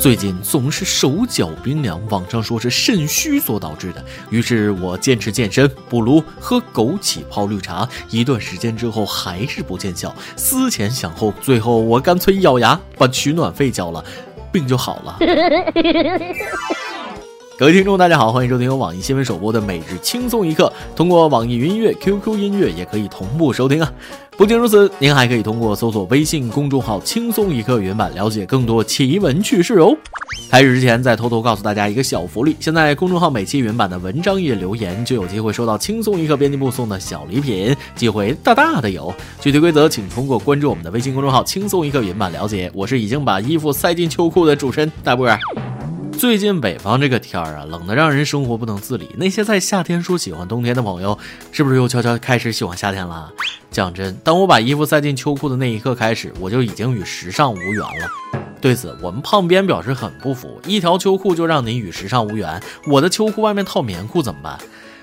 最近总是手脚冰凉，网上说是肾虚所导致的。于是我坚持健身，不如喝枸杞泡绿茶。一段时间之后还是不见效，思前想后，最后我干脆咬牙把取暖费交了，病就好了。各位听众，大家好，欢迎收听由网易新闻首播的每日轻松一刻。通过网易云音乐、QQ 音乐也可以同步收听啊。不仅如此，您还可以通过搜索微信公众号“轻松一刻”原版了解更多奇闻趣事哦。开始之前，再偷偷告诉大家一个小福利：现在公众号每期原版的文章页留言，就有机会收到轻松一刻编辑部送的小礼品，机会大大的有。具体规则请通过关注我们的微信公众号“轻松一刻”原版了解。我是已经把衣服塞进秋裤的主持人大波儿。最近北方这个天儿啊，冷得让人生活不能自理。那些在夏天说喜欢冬天的朋友，是不是又悄悄开始喜欢夏天了？讲真，当我把衣服塞进秋裤的那一刻开始，我就已经与时尚无缘了。对此，我们胖编表示很不服。一条秋裤就让你与时尚无缘，我的秋裤外面套棉裤怎么办？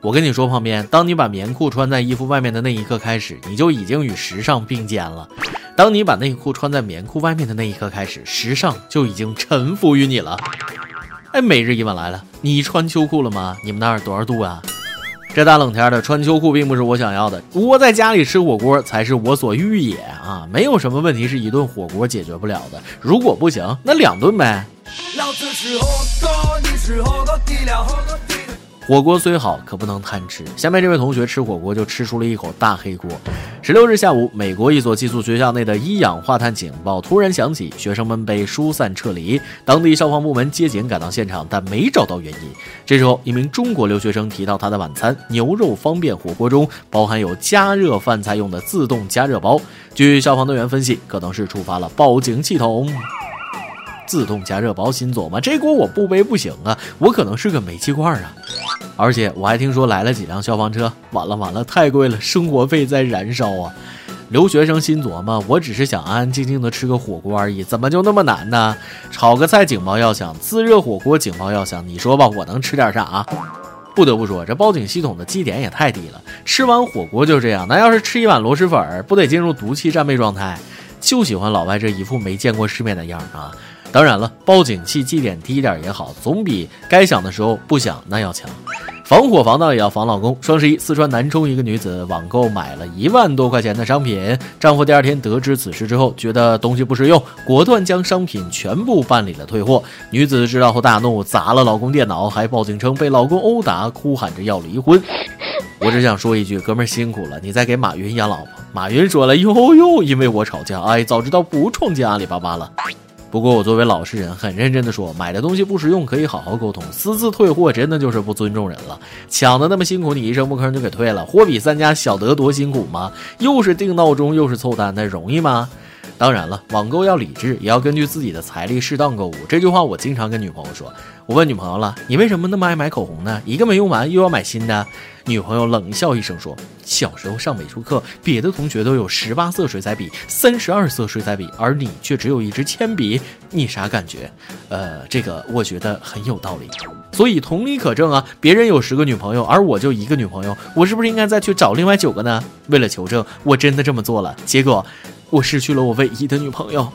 我跟你说，胖编，当你把棉裤穿在衣服外面的那一刻开始，你就已经与时尚并肩了。当你把内裤穿在棉裤外面的那一刻开始，时尚就已经臣服于你了。哎，每日一问来了，你穿秋裤了吗？你们那儿多少度啊？这大冷天的穿秋裤并不是我想要的，窝在家里吃火锅才是我所欲也啊！没有什么问题是一顿火锅解决不了的，如果不行，那两顿呗。老子吃火锅，你吃火锅底料。火锅火锅虽好，可不能贪吃。下面这位同学吃火锅就吃出了一口大黑锅。十六日下午，美国一所寄宿学校内的一氧化碳警报突然响起，学生们被疏散撤离。当地消防部门接警赶到现场，但没找到原因。这时候，一名中国留学生提到他的晚餐牛肉方便火锅中包含有加热饭菜用的自动加热包。据消防队员分析，可能是触发了报警系统。自动加热包新做吗？这锅我不背不行啊！我可能是个煤气罐啊！而且我还听说来了几辆消防车。完了完了，太贵了，生活费在燃烧啊！留学生心琢磨，我只是想安安静静的吃个火锅而已，怎么就那么难呢？炒个菜警报要响，自热火锅警报要响，你说吧，我能吃点啥啊？不得不说，这报警系统的基点也太低了。吃完火锅就这样，那要是吃一碗螺蛳粉，不得进入毒气战备状态？就喜欢老外这一副没见过世面的样啊！当然了，报警器记点低一点也好，总比该响的时候不响那要强。防火防盗也要防老公。双十一，四川南充一个女子网购买了一万多块钱的商品，丈夫第二天得知此事之后，觉得东西不实用，果断将商品全部办理了退货。女子知道后大怒，砸了老公电脑，还报警称被老公殴打，哭喊着要离婚。我只想说一句，哥们儿辛苦了，你在给马云养老婆。马云说了，哟哟，因为我吵架，哎，早知道不创建阿里巴巴了。不过我作为老实人，很认真的说，买的东西不实用可以好好沟通，私自退货真的就是不尊重人了。抢的那么辛苦，你一声不吭就给退了，货比三家，晓得多辛苦吗？又是定闹钟，又是凑单，那容易吗？当然了，网购要理智，也要根据自己的财力适当购物。这句话我经常跟女朋友说。我问女朋友了，你为什么那么爱买口红呢？一个没用完又要买新的。女朋友冷笑一声说：“小时候上美术课，别的同学都有十八色水彩笔、三十二色水彩笔，而你却只有一支铅笔，你啥感觉？”呃，这个我觉得很有道理。所以同理可证啊，别人有十个女朋友，而我就一个女朋友，我是不是应该再去找另外九个呢？为了求证，我真的这么做了，结果我失去了我唯一的女朋友。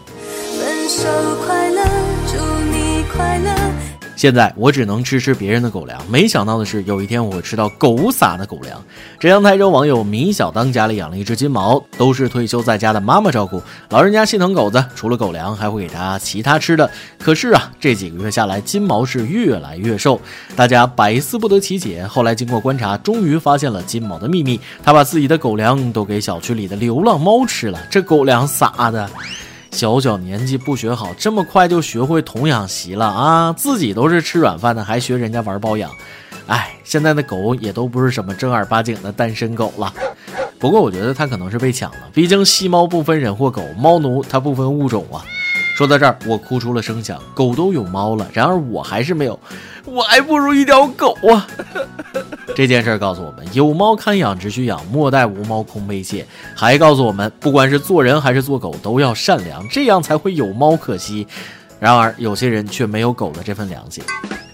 现在我只能吃吃别人的狗粮，没想到的是，有一天我吃到狗撒的狗粮。浙江台州网友米小当家里养了一只金毛，都是退休在家的妈妈照顾。老人家心疼狗子，除了狗粮，还会给它其他吃的。可是啊，这几个月下来，金毛是越来越瘦，大家百思不得其解。后来经过观察，终于发现了金毛的秘密：他把自己的狗粮都给小区里的流浪猫吃了。这狗粮撒的。小小年纪不学好，这么快就学会童养媳了啊！自己都是吃软饭的，还学人家玩包养。哎，现在的狗也都不是什么正儿八经的单身狗了。不过我觉得它可能是被抢了，毕竟吸猫不分人或狗，猫奴它不分物种啊。说到这儿，我哭出了声响。狗都有猫了，然而我还是没有，我还不如一条狗啊！这件事告诉我们，有猫看养只需养，莫待无猫空悲切。还告诉我们，不管是做人还是做狗，都要善良，这样才会有猫可惜。然而有些人却没有狗的这份良心。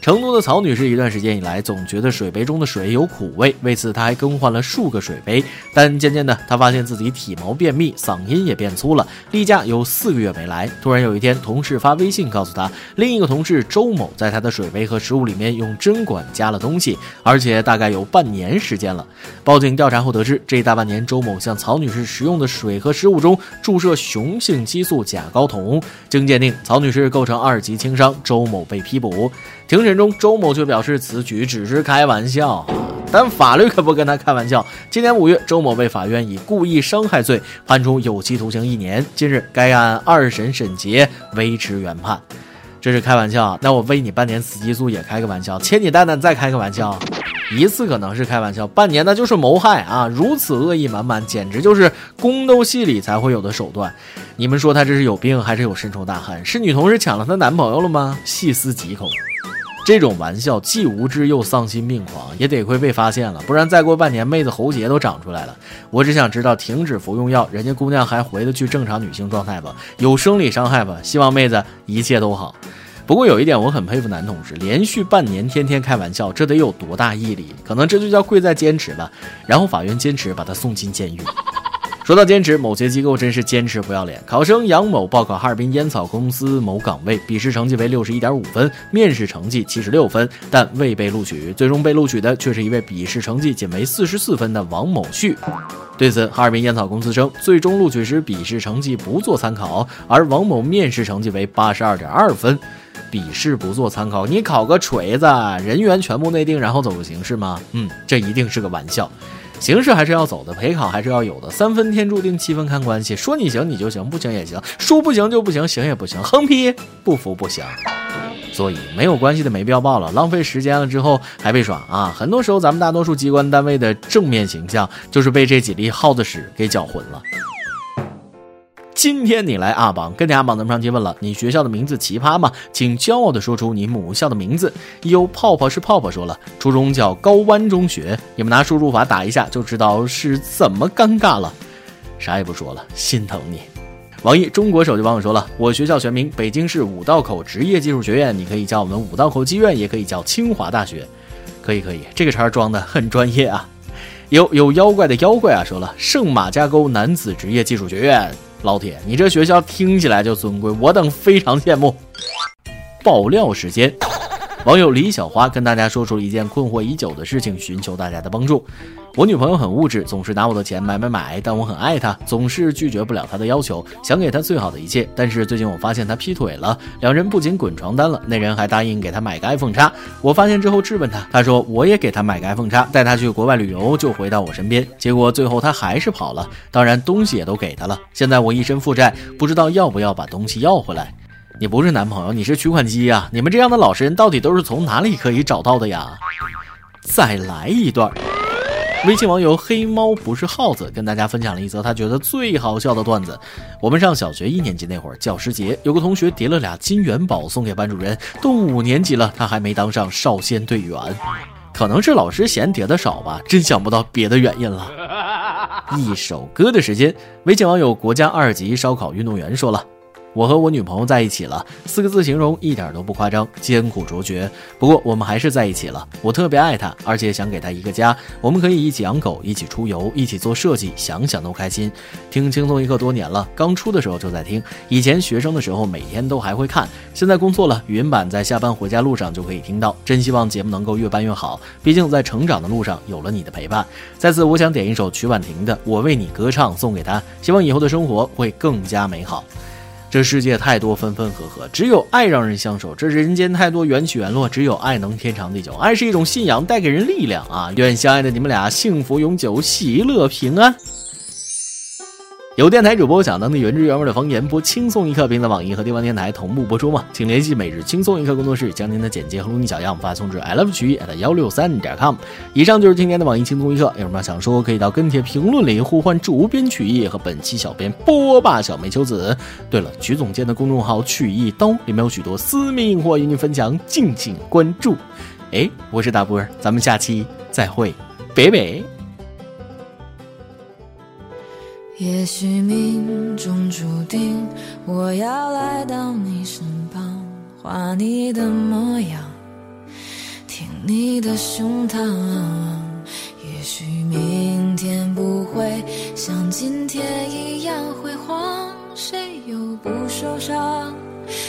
成都的曹女士一段时间以来总觉得水杯中的水有苦味，为此她还更换了数个水杯。但渐渐的，她发现自己体毛便秘，嗓音也变粗了。例假有四个月没来，突然有一天，同事发微信告诉她，另一个同事周某在她的水杯和食物里面用针管加了东西，而且大概有半年时间了。报警调查后得知，这大半年周某向曹女士食用的水和食物中注射雄性激素甲睾酮。经鉴定，曹女士构成二级轻伤，周某被批捕。庭审中，周某却表示此举只是开玩笑，但法律可不跟他开玩笑。今年五月，周某被法院以故意伤害罪判处有期徒刑一年。近日，该案二审审结，维持原判。这是开玩笑？那我喂你半年雌激素也开个玩笑，切你蛋蛋再开个玩笑？一次可能是开玩笑，半年那就是谋害啊！如此恶意满满，简直就是宫斗戏里才会有的手段。你们说他这是有病还是有深仇大恨？是女同事抢了她男朋友了吗？细思极恐。这种玩笑既无知又丧心病狂，也得亏被发现了，不然再过半年妹子喉结都长出来了。我只想知道，停止服用药，人家姑娘还回得去正常女性状态吧？有生理伤害吧？希望妹子一切都好。不过有一点我很佩服男同志，连续半年天天开玩笑，这得有多大毅力？可能这就叫贵在坚持吧。然后法院坚持把他送进监狱。说到坚持，某些机构真是坚持不要脸。考生杨某报考哈尔滨烟草公司某岗位，笔试成绩为六十一点五分，面试成绩七十六分，但未被录取。最终被录取的却是一位笔试成绩仅为四十四分的王某旭。对此，哈尔滨烟草公司称，最终录取时笔试成绩不做参考，而王某面试成绩为八十二点二分，笔试不做参考，你考个锤子！人员全部内定，然后走个形式吗？嗯，这一定是个玩笑。形式还是要走的，陪考还是要有的。三分天注定，七分看关系。说你行你就行，不行也行；说不行就不行，行也不行。横批：不服不行。所以没有关系的没必要报了，浪费时间了之后还被耍啊！很多时候咱们大多数机关单位的正面形象就是被这几粒耗子屎给搅浑了。今天你来阿榜，跟着阿榜的上提问了，你学校的名字奇葩吗？请骄傲的说出你母校的名字。有泡泡是泡泡说了，初中叫高湾中学，你们拿输入法打一下就知道是怎么尴尬了。啥也不说了，心疼你。网易中国手机网友说了，我学校全名北京市五道口职业技术学院，你可以叫我们五道口技院，也可以叫清华大学。可以可以，这个茬装的很专业啊。有有妖怪的妖怪啊，说了圣马家沟男子职业技术学院。老铁，你这学校听起来就尊贵，我等非常羡慕。爆料时间。网友李小花跟大家说出了一件困惑已久的事情，寻求大家的帮助。我女朋友很物质，总是拿我的钱买买买，但我很爱她，总是拒绝不了她的要求，想给她最好的一切。但是最近我发现她劈腿了，两人不仅滚床单了，那人还答应给她买个 iPhone 叉。我发现之后质问她，她说我也给她买个 iPhone 叉，带她去国外旅游，就回到我身边。结果最后她还是跑了，当然东西也都给她了。现在我一身负债，不知道要不要把东西要回来。你不是男朋友，你是取款机呀！你们这样的老实人到底都是从哪里可以找到的呀？再来一段。微信网友黑猫不是耗子跟大家分享了一则他觉得最好笑的段子。我们上小学一年级那会儿，教师节有个同学叠了俩金元宝送给班主任，都五年级了，他还没当上少先队员，可能是老师嫌叠的少吧，真想不到别的原因了。一首歌的时间，微信网友国家二级烧烤运动员说了。我和我女朋友在一起了，四个字形容一点都不夸张，艰苦卓绝。不过我们还是在一起了。我特别爱她，而且想给她一个家，我们可以一起养狗，一起出游，一起做设计，想想都开心。听轻松一刻多年了，刚出的时候就在听，以前学生的时候每天都还会看，现在工作了，语音版在下班回家路上就可以听到。真希望节目能够越办越好，毕竟在成长的路上有了你的陪伴。在此，我想点一首曲婉婷的《我为你歌唱》送给她，希望以后的生活会更加美好。这世界太多分分合合，只有爱让人相守。这人间太多缘起缘落，只有爱能天长地久。爱是一种信仰，带给人力量啊！愿相爱的你们俩幸福永久，喜乐平安。有电台主播想当地原汁原味的方言播轻松一刻，并在网易和地方电台同步播出吗？请联系每日轻松一刻工作室，将您的简介和录音小样发送至 i love 曲艺 at 幺六三点 com。以上就是今天的网易轻松一刻，有什么想说可以到跟帖评论里呼唤主编曲艺和本期小编波霸小梅秋子。对了，曲总监的公众号曲艺刀里面有许多私密硬货与你分享，敬请关注。哎，我是大波儿，咱们下期再会，拜拜。也许命中注定我要来到你身旁，画你的模样，听你的胸膛。也许明天不会像今天一样辉煌，谁又不受伤？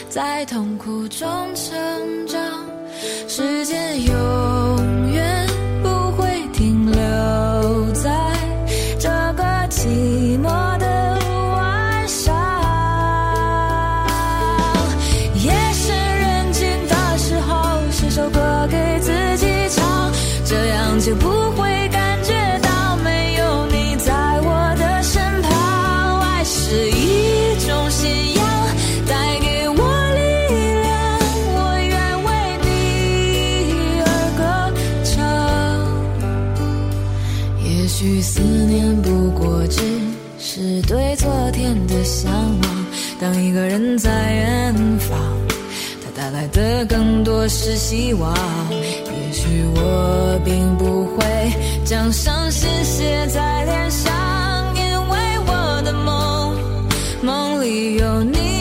在痛苦中成长，时间有也许思念不过只是对昨天的向往。当一个人在远方，他带来的更多是希望。也许我并不会将伤心写在脸上，因为我的梦，梦里有你